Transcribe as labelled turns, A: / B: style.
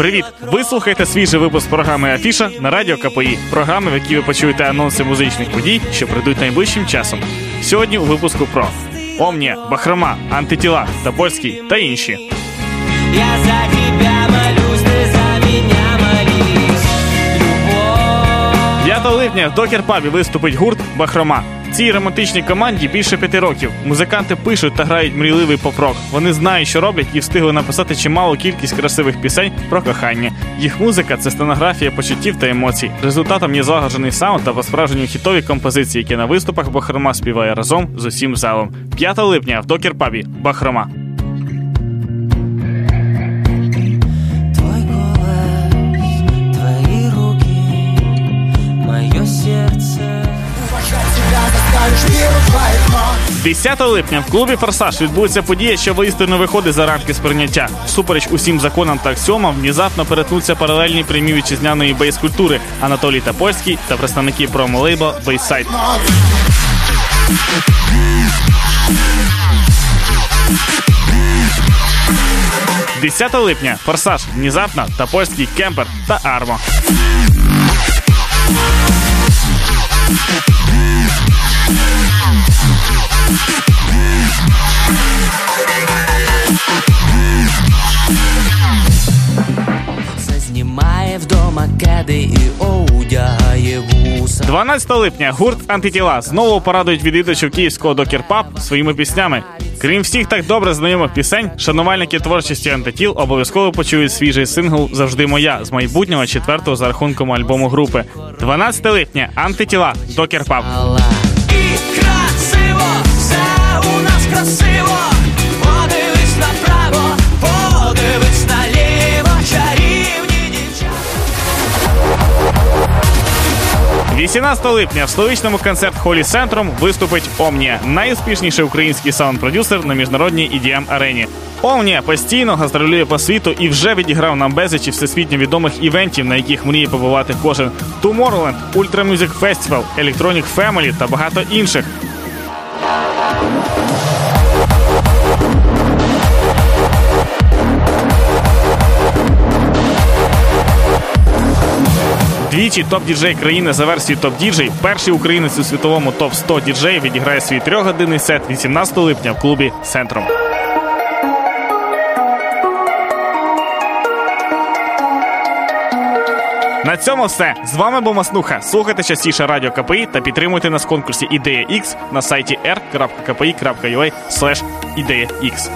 A: Привіт! Ви слухаєте свіжий випуск програми Афіша на радіо КПІ, програми, в якій ви почуєте анонси музичних подій, що прийдуть найближчим часом. Сьогодні у випуску про Омнія, Бахрома, антитіла, Тобольський та інші.
B: Я за тебя молюсь, ты за меня молись.
A: 5 липня в Докер Пабі виступить гурт Бахрома. Цій романтичній команді більше п'яти років. Музиканти пишуть та грають мрійливий поп-рок. Вони знають, що роблять, і встигли написати чималу кількість красивих пісень про кохання. Їх музика це стенографія почуттів та емоцій. Результатом є злагоджений саунд та по-справжньому хітові композиції, які на виступах Бахрома співає разом з усім залом. 5 липня в Докер Пабі Бахрома. 10 липня в клубі Форсаж відбудеться подія, що воістину виходить за рамки сприйняття. Всупереч усім законам та аксіомам внезапно перетнуться паралельні прямі вітчизняної бейс-культури Анатолій Тапольський та представники промо-лейбла Бейсайд. – 10 липня Форсаж, внезапно, Топольський кемпер та Армо.
B: Знімає вдома кеди і одягає вуса.
A: 12 липня гурт Антитіла знову порадують відвідувачів київського докер-паб своїми піснями. Крім всіх так добре знайомих пісень, шанувальники творчості АнтитілА обов'язково почують свіжий сингл Завжди моя з майбутнього четвертого за рахунком альбому групи. 12 липня АнтитілА Docker
B: Pub. Красиво. Подивись направо, подивись наліво, чарівні дівчата.
A: 18 липня в столичному концерт-холі Sentrum виступить Omnia, найуспішніший український саунд-продюсер на міжнародній EDM арені. Omnia постійно гастролює по світу і вже відіграв на безлічі всесвітньо відомих івентів, на яких мріє побувати кожен Tomorrowland, Ultra Music Festival, Electronic Family та багато інших. Двічі топ-діджей країни за версією Top DJ, перший українець у світовому Top 100 DJ відіграє свій трьохгодинний сет 18 липня в клубі Sentrum. На цьому все. З вами був Маснуха. Слухайте частіше радіо КПІ та підтримуйте нас в конкурсі Ідея X на сайті r.kpi.ua X.